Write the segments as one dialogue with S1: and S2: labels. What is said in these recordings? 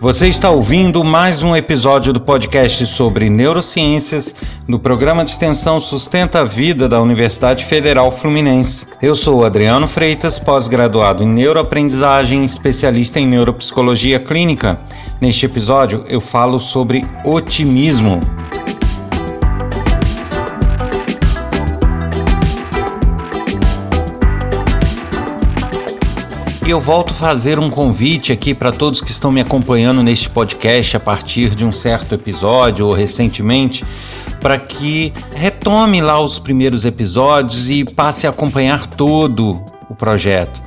S1: Você está ouvindo mais um episódio do podcast sobre neurociências do programa de extensão Sustenta a Vida da Universidade Federal Fluminense. Eu sou Adriano Freitas, pós-graduado em neuroaprendizagem, especialista em neuropsicologia clínica. Neste episódio eu falo sobre otimismo. E eu volto a fazer um convite aqui para todos que estão me acompanhando neste podcast a partir de um certo episódio ou recentemente, para que retome lá os primeiros episódios e passe a acompanhar todo o projeto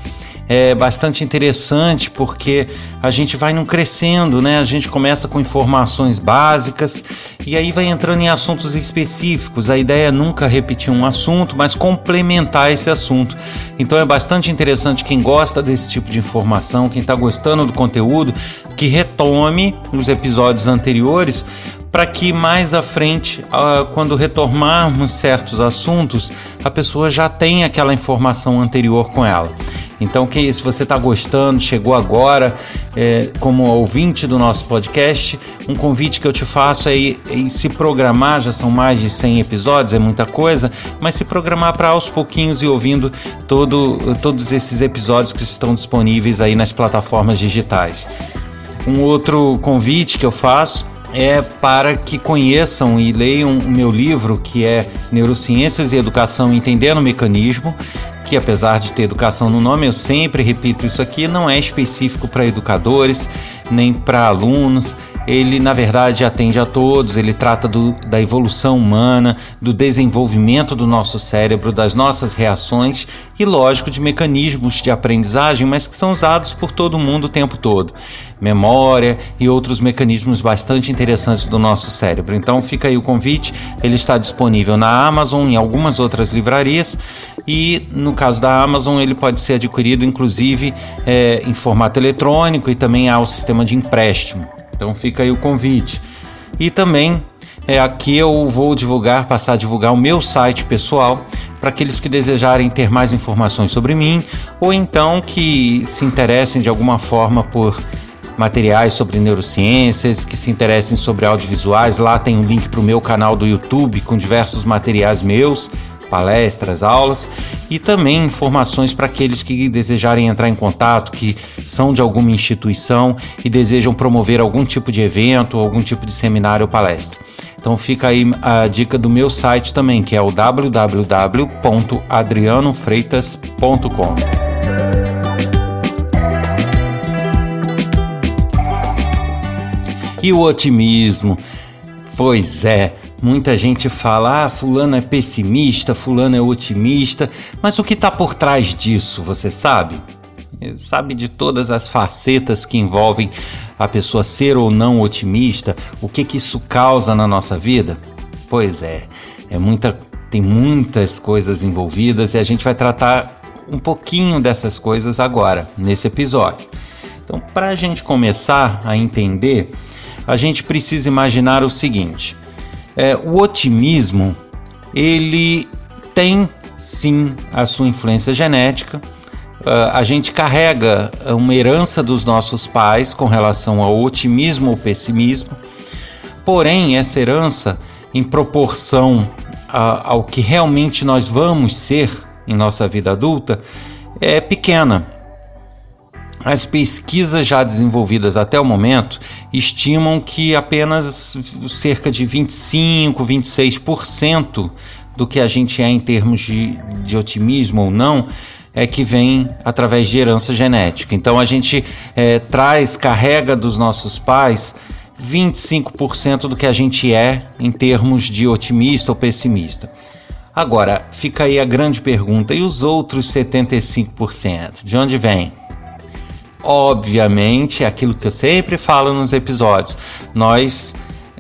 S1: é bastante interessante porque a gente vai num crescendo, né? A gente começa com informações básicas e aí vai entrando em assuntos específicos. A ideia é nunca repetir um assunto, mas complementar esse assunto. Então é bastante interessante quem gosta desse tipo de informação, quem está gostando do conteúdo, que retome os episódios anteriores para que mais à frente, ah, quando retomarmos certos assuntos, a pessoa já tenha aquela informação anterior com ela. Então, que se você está gostando, chegou agora é, como ouvinte do nosso podcast, um convite que eu te faço é, é se programar, já são mais de 100 episódios, é muita coisa, mas se programar para aos pouquinhos e ouvindo todo, todos esses episódios que estão disponíveis aí nas plataformas digitais. Um outro convite que eu faço é para que conheçam e leiam o meu livro, que é Neurociências e Educação Entendendo o Mecanismo, que apesar de ter educação no nome, eu sempre repito isso aqui, não é específico para educadores nem para alunos. Ele, na verdade, atende a todos, ele trata do, da evolução humana, do desenvolvimento do nosso cérebro, das nossas reações e, lógico, de mecanismos de aprendizagem, mas que são usados por todo mundo o tempo todo. Memória e outros mecanismos bastante interessantes do nosso cérebro. Então, fica aí o convite, ele está disponível na Amazon e algumas outras livrarias e no caso da Amazon ele pode ser adquirido inclusive é, em formato eletrônico e também há o sistema de empréstimo. Então fica aí o convite. E também é, aqui eu vou divulgar, passar a divulgar o meu site pessoal para aqueles que desejarem ter mais informações sobre mim ou então que se interessem de alguma forma por materiais sobre neurociências, que se interessem sobre audiovisuais. Lá tem um link para o meu canal do YouTube com diversos materiais meus palestras, aulas e também informações para aqueles que desejarem entrar em contato, que são de alguma instituição e desejam promover algum tipo de evento, algum tipo de seminário ou palestra. Então fica aí a dica do meu site também, que é o www.adrianofreitas.com. E o otimismo? Pois é, Muita gente fala, ah, fulano é pessimista, fulano é otimista, mas o que está por trás disso, você sabe? Sabe de todas as facetas que envolvem a pessoa ser ou não otimista, o que que isso causa na nossa vida? Pois é, é muita, tem muitas coisas envolvidas e a gente vai tratar um pouquinho dessas coisas agora, nesse episódio. Então, para a gente começar a entender, a gente precisa imaginar o seguinte: é, o otimismo ele tem sim a sua influência genética. Uh, a gente carrega uma herança dos nossos pais com relação ao otimismo ou pessimismo, porém, essa herança, em proporção ao que realmente nós vamos ser em nossa vida adulta, é pequena. As pesquisas já desenvolvidas até o momento estimam que apenas cerca de 25, 26% do que a gente é em termos de, de otimismo ou não é que vem através de herança genética. Então a gente é, traz, carrega dos nossos pais 25% do que a gente é em termos de otimista ou pessimista. Agora, fica aí a grande pergunta: e os outros 75%? De onde vem? Obviamente, é aquilo que eu sempre falo nos episódios, nós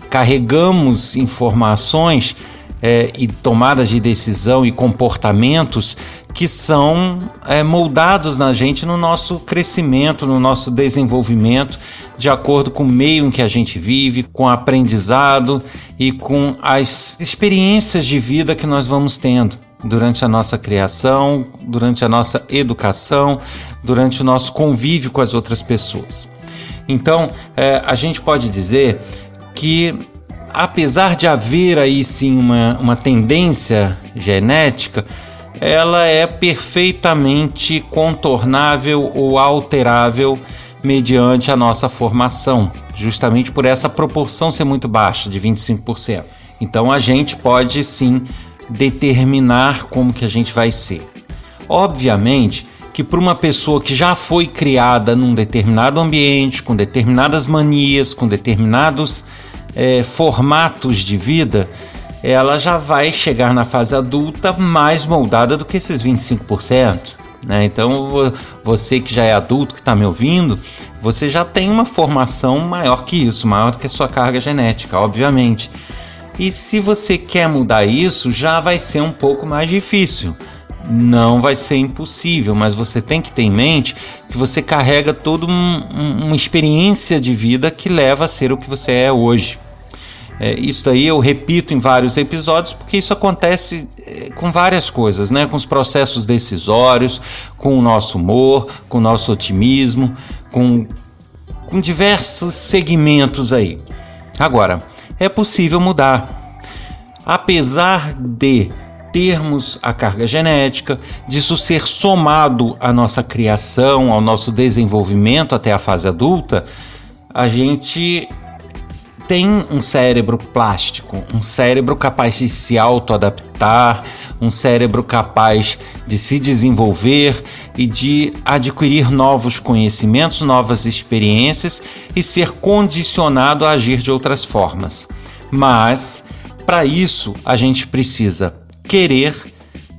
S1: carregamos informações é, e tomadas de decisão e comportamentos que são é, moldados na gente no nosso crescimento, no nosso desenvolvimento, de acordo com o meio em que a gente vive, com o aprendizado e com as experiências de vida que nós vamos tendo durante a nossa criação, durante a nossa educação, durante o nosso convívio com as outras pessoas. Então, é, a gente pode dizer que, apesar de haver aí sim uma, uma tendência genética, ela é perfeitamente contornável ou alterável mediante a nossa formação, justamente por essa proporção ser muito baixa, de 25%. Então a gente pode sim determinar como que a gente vai ser. Obviamente que para uma pessoa que já foi criada num determinado ambiente, com determinadas manias, com determinados é, formatos de vida, ela já vai chegar na fase adulta mais moldada do que esses 25%. Né? Então, você que já é adulto, que está me ouvindo, você já tem uma formação maior que isso, maior do que a sua carga genética, obviamente. E se você quer mudar isso, já vai ser um pouco mais difícil. Não vai ser impossível, mas você tem que ter em mente que você carrega toda um, uma experiência de vida que leva a ser o que você é hoje. É, isso daí eu repito em vários episódios porque isso acontece é, com várias coisas, né? Com os processos decisórios, com o nosso humor, com o nosso otimismo, com, com diversos segmentos aí. Agora, é possível mudar. Apesar de termos a carga genética, disso ser somado à nossa criação, ao nosso desenvolvimento até a fase adulta, a gente tem um cérebro plástico, um cérebro capaz de se autoadaptar, um cérebro capaz de se desenvolver e de adquirir novos conhecimentos, novas experiências e ser condicionado a agir de outras formas. Mas, para isso, a gente precisa querer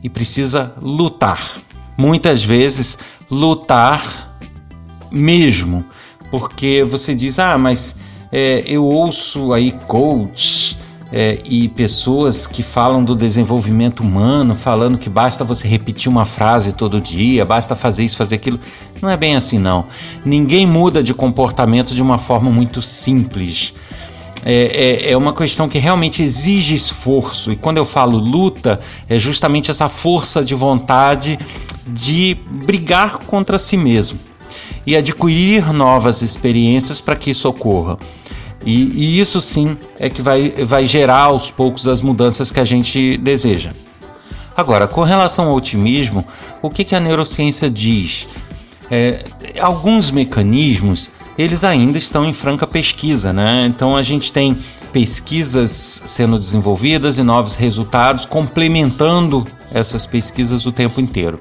S1: e precisa lutar. Muitas vezes, lutar mesmo, porque você diz: ah, mas é, eu ouço aí coach é, e pessoas que falam do desenvolvimento humano, falando que basta você repetir uma frase todo dia, basta fazer isso, fazer aquilo. Não é bem assim, não. Ninguém muda de comportamento de uma forma muito simples. É, é, é, uma questão que realmente exige esforço. E quando eu falo luta, é justamente essa força de vontade de brigar contra si mesmo e adquirir novas experiências para que isso ocorra. E, e, isso sim é que vai, vai gerar aos poucos as mudanças que a gente deseja. Agora, com relação ao otimismo, o que, que a neurociência diz? É, alguns mecanismos eles ainda estão em franca pesquisa, né? Então a gente tem pesquisas sendo desenvolvidas e novos resultados complementando essas pesquisas o tempo inteiro.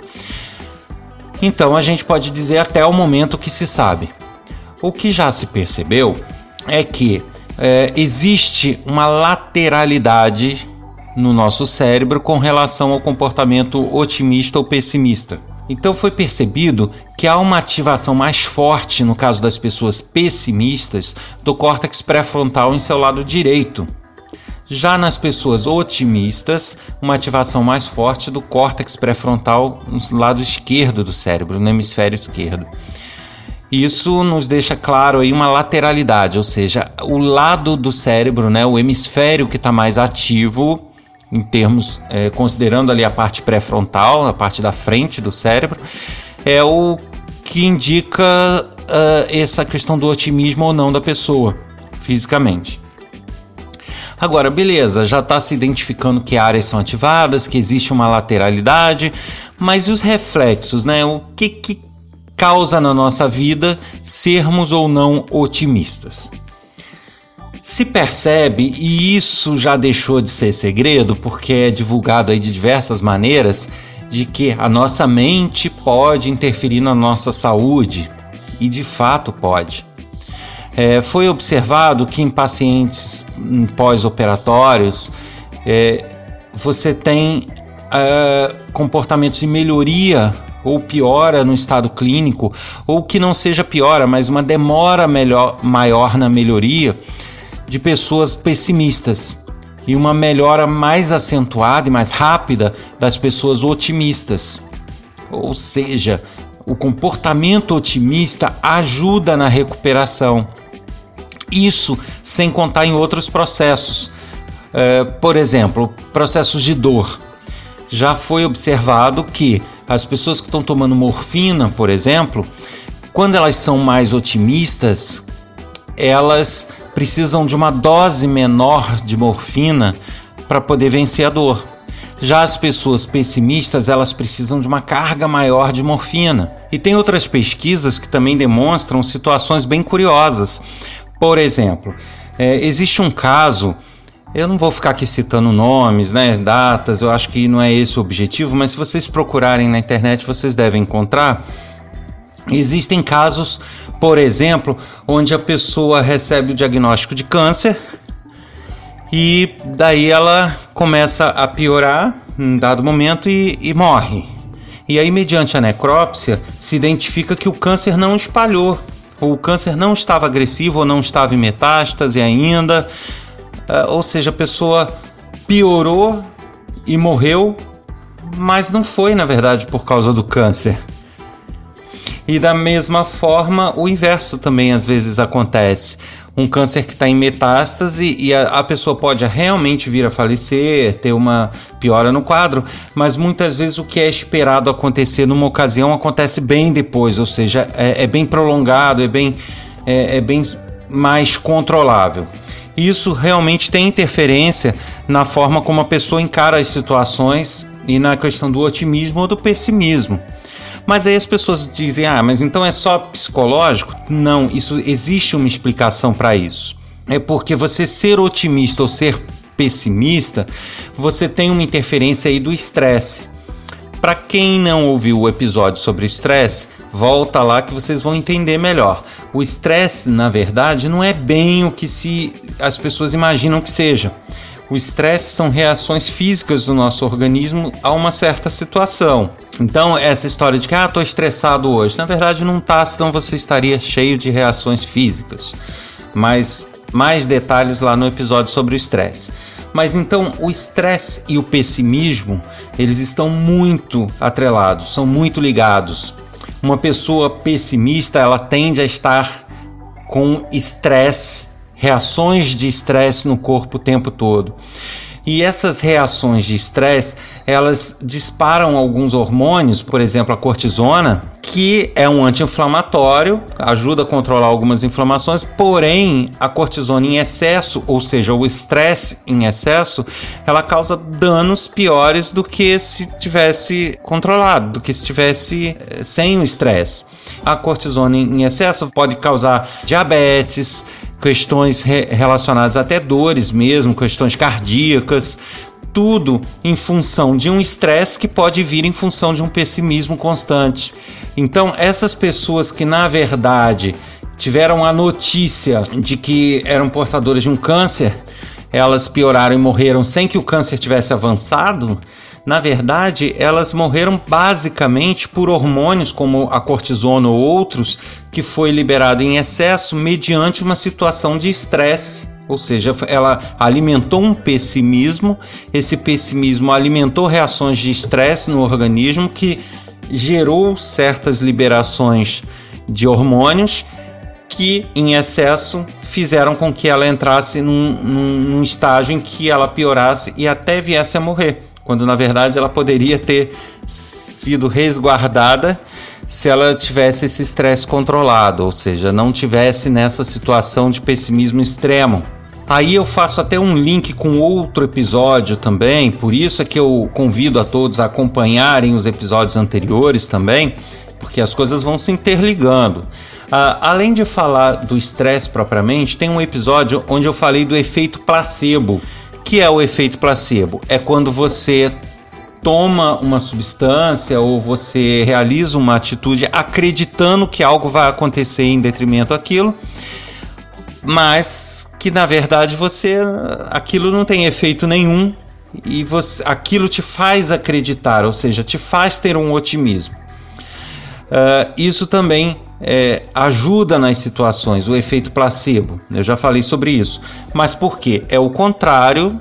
S1: Então a gente pode dizer até o momento que se sabe. O que já se percebeu é que é, existe uma lateralidade no nosso cérebro com relação ao comportamento otimista ou pessimista. Então foi percebido que há uma ativação mais forte no caso das pessoas pessimistas do córtex pré-frontal em seu lado direito, já nas pessoas otimistas, uma ativação mais forte do córtex pré-frontal no lado esquerdo do cérebro, no hemisfério esquerdo. Isso nos deixa claro aí uma lateralidade, ou seja, o lado do cérebro, né, o hemisfério que está mais ativo, em termos, é, considerando ali a parte pré-frontal, a parte da frente do cérebro, é o que indica uh, essa questão do otimismo ou não da pessoa, fisicamente. Agora, beleza, já está se identificando que áreas são ativadas, que existe uma lateralidade, mas e os reflexos, né? O que, que causa na nossa vida sermos ou não otimistas? Se percebe, e isso já deixou de ser segredo, porque é divulgado aí de diversas maneiras, de que a nossa mente pode interferir na nossa saúde, e de fato pode. É, foi observado que em pacientes pós-operatórios é, você tem é, comportamentos de melhoria ou piora no estado clínico, ou que não seja piora, mas uma demora melhor, maior na melhoria de pessoas pessimistas e uma melhora mais acentuada e mais rápida das pessoas otimistas. Ou seja, o comportamento otimista ajuda na recuperação. Isso sem contar em outros processos. É, por exemplo, processos de dor. Já foi observado que as pessoas que estão tomando morfina, por exemplo, quando elas são mais otimistas, elas precisam de uma dose menor de morfina para poder vencer a dor. Já as pessoas pessimistas, elas precisam de uma carga maior de morfina. E tem outras pesquisas que também demonstram situações bem curiosas. Por exemplo, é, existe um caso eu não vou ficar aqui citando nomes, né, datas, eu acho que não é esse o objetivo, mas se vocês procurarem na internet, vocês devem encontrar. Existem casos, por exemplo, onde a pessoa recebe o diagnóstico de câncer e daí ela começa a piorar em dado momento e, e morre. E aí, mediante a necrópsia, se identifica que o câncer não espalhou, ou o câncer não estava agressivo ou não estava em metástase ainda, uh, ou seja, a pessoa piorou e morreu, mas não foi, na verdade, por causa do câncer. E da mesma forma, o inverso também às vezes acontece. Um câncer que está em metástase e a, a, pessoa pode realmente vir a falecer, ter uma piora no quadro, mas muitas vezes o que é esperado acontecer numa ocasião acontece bem depois, ou seja, é, é bem prolongado, é bem, é, é bem mais controlável. Isso realmente tem interferência na forma como a pessoa encara as situações e na questão do otimismo ou do pessimismo. Mas aí as pessoas dizem: ah, mas então é só psicológico? Não, isso existe uma explicação para isso. É porque você ser otimista ou ser pessimista, você tem uma interferência aí do estresse. Para quem não ouviu o episódio sobre estresse, volta lá que vocês vão entender melhor. O estresse, na verdade, não é bem o que se as pessoas imaginam que seja. O estresse são reações físicas do nosso organismo a uma certa situação. Então, essa história de que ah, estou estressado hoje, na verdade não está, senão você estaria cheio de reações físicas. Mas mais detalhes lá no episódio sobre o estresse. Mas então o estresse e o pessimismo, eles estão muito atrelados, são muito ligados. Uma pessoa pessimista, ela tende a estar com estresse reações de estresse no corpo o tempo todo. E essas reações de estresse, elas disparam alguns hormônios, por exemplo, a cortisona, que é um anti-inflamatório, ajuda a controlar algumas inflamações, porém, a cortisona em excesso, ou seja, o estresse em excesso, ela causa danos piores do que se tivesse controlado, do que se tivesse eh, sem o estresse. A cortisona em excesso pode causar diabetes, questões re relacionadas até dores mesmo, questões cardíacas, tudo em função de um estresse que pode vir em função de um pessimismo constante. Então, essas pessoas que na verdade tiveram a notícia de que eram portadoras de um câncer, elas pioraram e morreram sem que o câncer tivesse avançado, na verdade, elas morreram basicamente por hormônios como a cortisona ou outros que foi liberado em excesso mediante uma situação de estresse. Ou seja, ela alimentou um pessimismo, esse pessimismo alimentou reações de estresse no organismo que gerou certas liberações de hormônios que em excesso fizeram com que ela entrasse num, num, num estágio em que ela piorasse e até viesse a morrer quando na verdade ela poderia ter sido resguardada se ela tivesse esse estresse controlado, ou seja, não tivesse nessa situação de pessimismo extremo. Aí eu faço até um link com outro episódio também, por isso é que eu convido a todos a acompanharem os episódios anteriores também, porque as coisas vão se interligando. Uh, além de falar do estresse propriamente, tem um episódio onde eu falei do efeito placebo que é o efeito placebo? É quando você toma uma substância ou você realiza uma atitude acreditando que algo vai acontecer em detrimento daquilo, mas que na verdade você aquilo não tem efeito nenhum e você, aquilo te faz acreditar, ou seja, te faz ter um otimismo. Uh, isso também é, ajuda nas situações, o efeito placebo. Eu já falei sobre isso. Mas por quê? É o contrário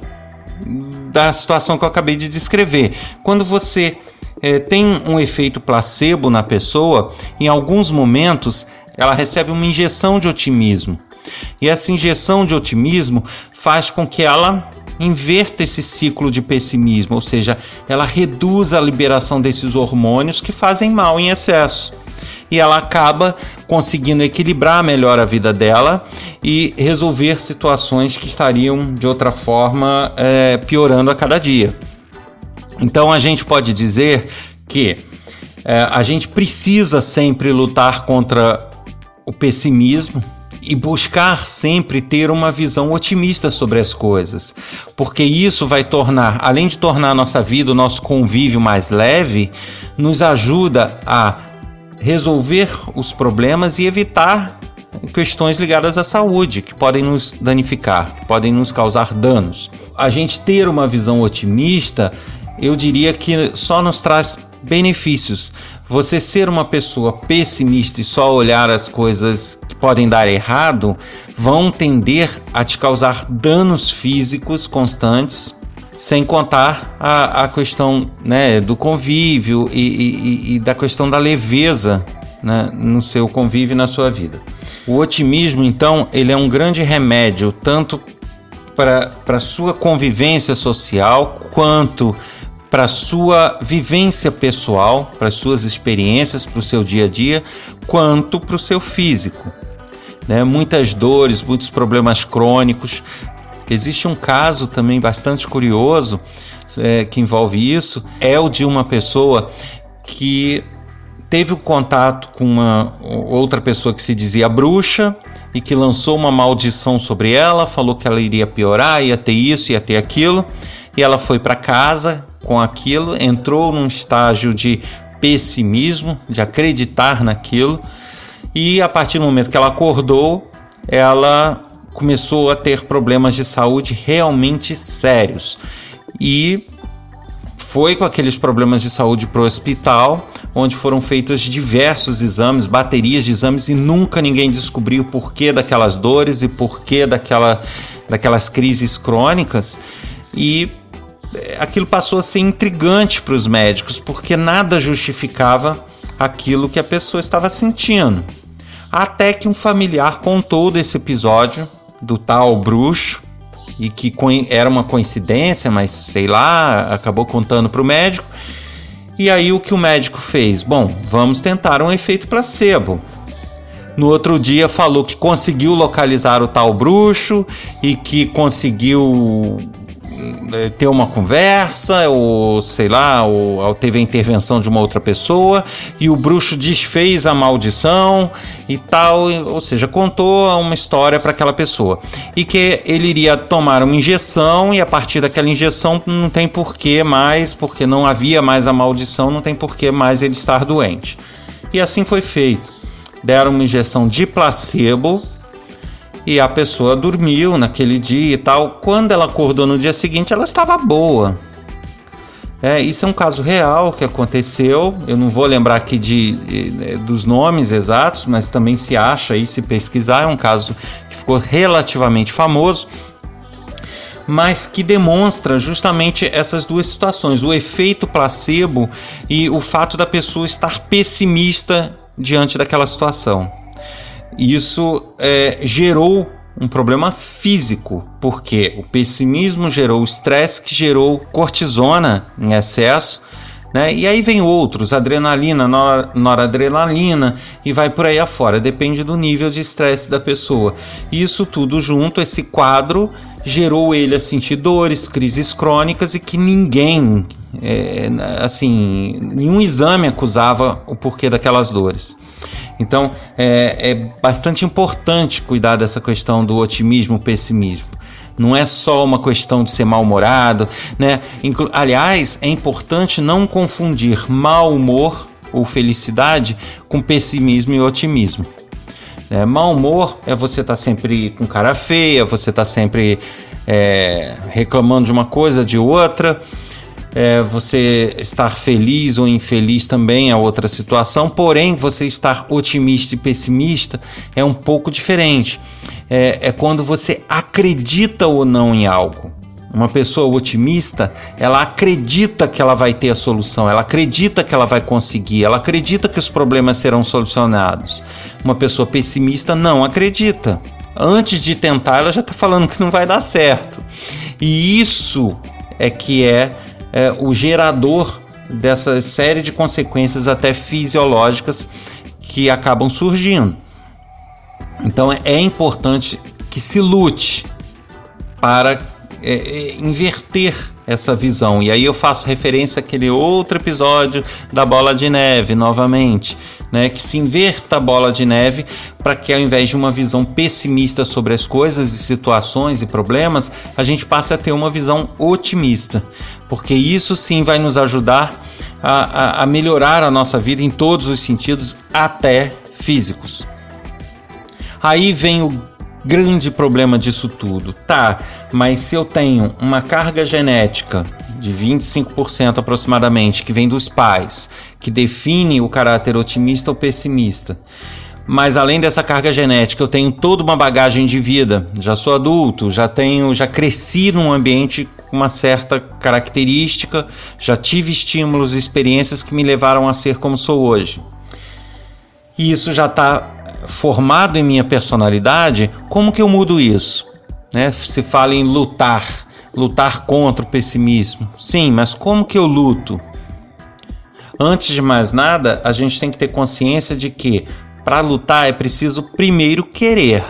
S1: da situação que eu acabei de descrever. Quando você é, tem um efeito placebo na pessoa, em alguns momentos ela recebe uma injeção de otimismo. E essa injeção de otimismo faz com que ela inverta esse ciclo de pessimismo, ou seja, ela reduz a liberação desses hormônios que fazem mal em excesso. E ela acaba conseguindo equilibrar melhor a vida dela e resolver situações que estariam de outra forma é, piorando a cada dia. Então a gente pode dizer que é, a gente precisa sempre lutar contra o pessimismo e buscar sempre ter uma visão otimista sobre as coisas, porque isso vai tornar, além de tornar a nossa vida, o nosso convívio mais leve, nos ajuda a resolver os problemas e evitar questões ligadas à saúde que podem nos danificar, que podem nos causar danos. A gente ter uma visão otimista, eu diria que só nos traz benefícios. Você ser uma pessoa pessimista e só olhar as coisas que podem dar errado vão tender a te causar danos físicos constantes, sem contar a, a questão né, do convívio e, e, e da questão da leveza né, no seu convívio e na sua vida. O otimismo, então, ele é um grande remédio tanto para a sua convivência social quanto para sua vivência pessoal, para as suas experiências, para o seu dia a dia, quanto para o seu físico. Né? Muitas dores, muitos problemas crônicos. Existe um caso também bastante curioso é, que envolve isso, é o de uma pessoa que teve o um contato com uma outra pessoa que se dizia bruxa e que lançou uma maldição sobre ela, falou que ela iria piorar, ia ter isso, ia ter aquilo, e ela foi para casa com aquilo, entrou num estágio de pessimismo, de acreditar naquilo, e a partir do momento que ela acordou, ela começou a ter problemas de saúde realmente sérios. E foi com aqueles problemas de saúde para o hospital, onde foram feitos diversos exames, baterias de exames, e nunca ninguém descobriu o porquê daquelas dores e porquê daquela, daquelas crises crônicas. E aquilo passou a ser intrigante para os médicos, porque nada justificava aquilo que a pessoa estava sentindo. Até que um familiar contou desse episódio do tal bruxo e que era uma coincidência, mas sei lá, acabou contando para o médico. E aí o que o médico fez? Bom, vamos tentar um efeito placebo. No outro dia falou que conseguiu localizar o tal bruxo e que conseguiu ter uma conversa, ou sei lá, ou, ou teve a intervenção de uma outra pessoa, e o bruxo desfez a maldição e tal, ou seja, contou uma história para aquela pessoa. E que ele iria tomar uma injeção, e a partir daquela injeção não tem porquê mais, porque não havia mais a maldição, não tem porquê mais ele estar doente. E assim foi feito. Deram uma injeção de placebo e a pessoa dormiu naquele dia e tal. Quando ela acordou no dia seguinte, ela estava boa. É, isso é um caso real que aconteceu. Eu não vou lembrar aqui de, de, dos nomes exatos, mas também se acha aí, se pesquisar, é um caso que ficou relativamente famoso, mas que demonstra justamente essas duas situações: o efeito placebo e o fato da pessoa estar pessimista diante daquela situação isso é, gerou um problema físico, porque o pessimismo gerou estresse que gerou cortisona em excesso, né? E aí vem outros, adrenalina, nor noradrenalina e vai por aí afora, depende do nível de estresse da pessoa. Isso tudo junto, esse quadro gerou ele a sentir dores, crises crônicas e que ninguém, é, assim, nenhum exame acusava o porquê daquelas dores. Então é, é bastante importante cuidar dessa questão do otimismo, pessimismo. Não é só uma questão de ser mal-humorado, né? Aliás, é importante não confundir mau humor ou felicidade com pessimismo e otimismo. É, mau humor é você estar tá sempre com cara feia, você estar tá sempre é, reclamando de uma coisa, de outra. É, você estar feliz ou infeliz também é outra situação, porém, você estar otimista e pessimista é um pouco diferente. É, é quando você acredita ou não em algo. Uma pessoa otimista, ela acredita que ela vai ter a solução, ela acredita que ela vai conseguir, ela acredita que os problemas serão solucionados. Uma pessoa pessimista não acredita. Antes de tentar, ela já está falando que não vai dar certo. E isso é que é, é o gerador dessa série de consequências até fisiológicas que acabam surgindo. Então é importante que se lute para é, é, inverter essa visão. E aí eu faço referência àquele outro episódio da bola de neve, novamente, né? Que se inverta a bola de neve para que ao invés de uma visão pessimista sobre as coisas e situações e problemas, a gente passe a ter uma visão otimista, porque isso sim vai nos ajudar a, a, a melhorar a nossa vida em todos os sentidos, até físicos. Aí vem o grande problema disso tudo. Tá, mas se eu tenho uma carga genética de 25% aproximadamente que vem dos pais, que define o caráter otimista ou pessimista. Mas além dessa carga genética, eu tenho toda uma bagagem de vida. Já sou adulto, já tenho, já cresci num ambiente com uma certa característica, já tive estímulos e experiências que me levaram a ser como sou hoje. E isso já está formado em minha personalidade, como que eu mudo isso? Né? Se fala em lutar, lutar contra o pessimismo. Sim, mas como que eu luto? Antes de mais nada, a gente tem que ter consciência de que para lutar é preciso primeiro querer.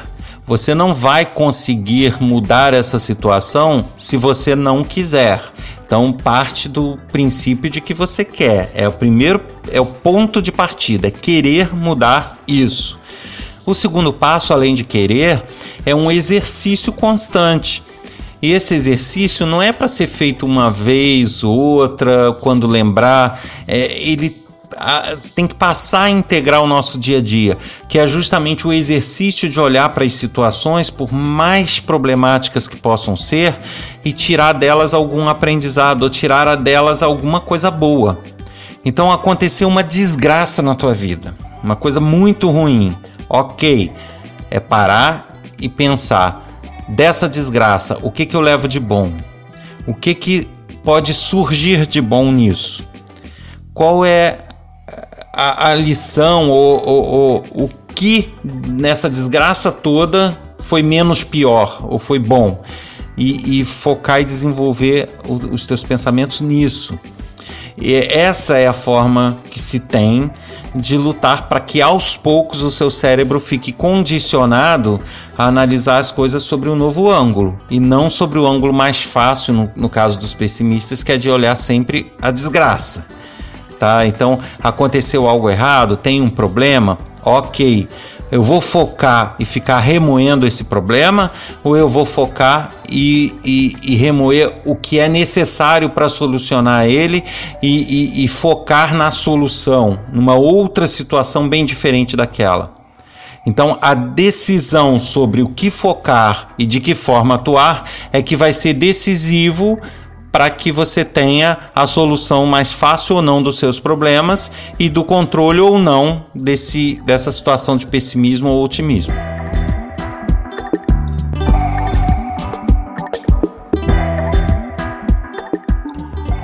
S1: Você não vai conseguir mudar essa situação se você não quiser. Então parte do princípio de que você quer. É o primeiro, é o ponto de partida, é querer mudar isso. O segundo passo, além de querer, é um exercício constante. E esse exercício não é para ser feito uma vez, outra, quando lembrar. É, ele a, tem que passar a integrar o nosso dia a dia, que é justamente o exercício de olhar para as situações, por mais problemáticas que possam ser, e tirar delas algum aprendizado, ou tirar delas alguma coisa boa. Então aconteceu uma desgraça na tua vida, uma coisa muito ruim. Ok, é parar e pensar dessa desgraça, o que, que eu levo de bom? O que, que pode surgir de bom nisso? Qual é a, a lição ou, ou, ou o que nessa desgraça toda foi menos pior ou foi bom? E, e focar e desenvolver os teus pensamentos nisso. E essa é a forma que se tem de lutar para que aos poucos o seu cérebro fique condicionado a analisar as coisas sobre um novo ângulo e não sobre o ângulo mais fácil, no, no caso dos pessimistas, que é de olhar sempre a desgraça. Tá? Então, aconteceu algo errado, tem um problema, ok eu vou focar e ficar remoendo esse problema ou eu vou focar e, e, e remoer o que é necessário para solucionar ele e, e focar na solução, numa outra situação bem diferente daquela? Então, a decisão sobre o que focar e de que forma atuar é que vai ser decisivo para que você tenha a solução mais fácil ou não dos seus problemas e do controle ou não desse, dessa situação de pessimismo ou otimismo.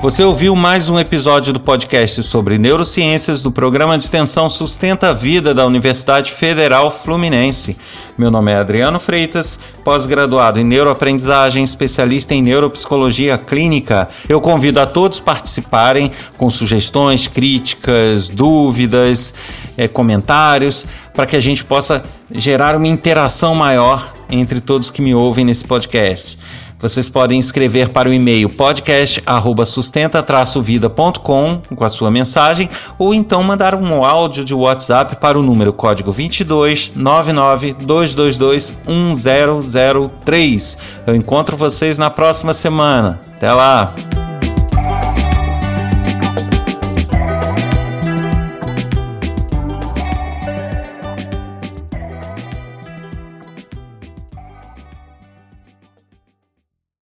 S1: Você ouviu mais um episódio do podcast sobre neurociências do programa de extensão Sustenta a Vida da Universidade Federal Fluminense. Meu nome é Adriano Freitas, pós-graduado em neuroaprendizagem, especialista em neuropsicologia clínica. Eu convido a todos participarem com sugestões, críticas, dúvidas, é, comentários, para que a gente possa gerar uma interação maior entre todos que me ouvem nesse podcast. Vocês podem escrever para o e-mail podcast@sustenta-vida.com com a sua mensagem ou então mandar um áudio de WhatsApp para o número código 22 99 222 1003. Eu encontro vocês na próxima semana. Até lá.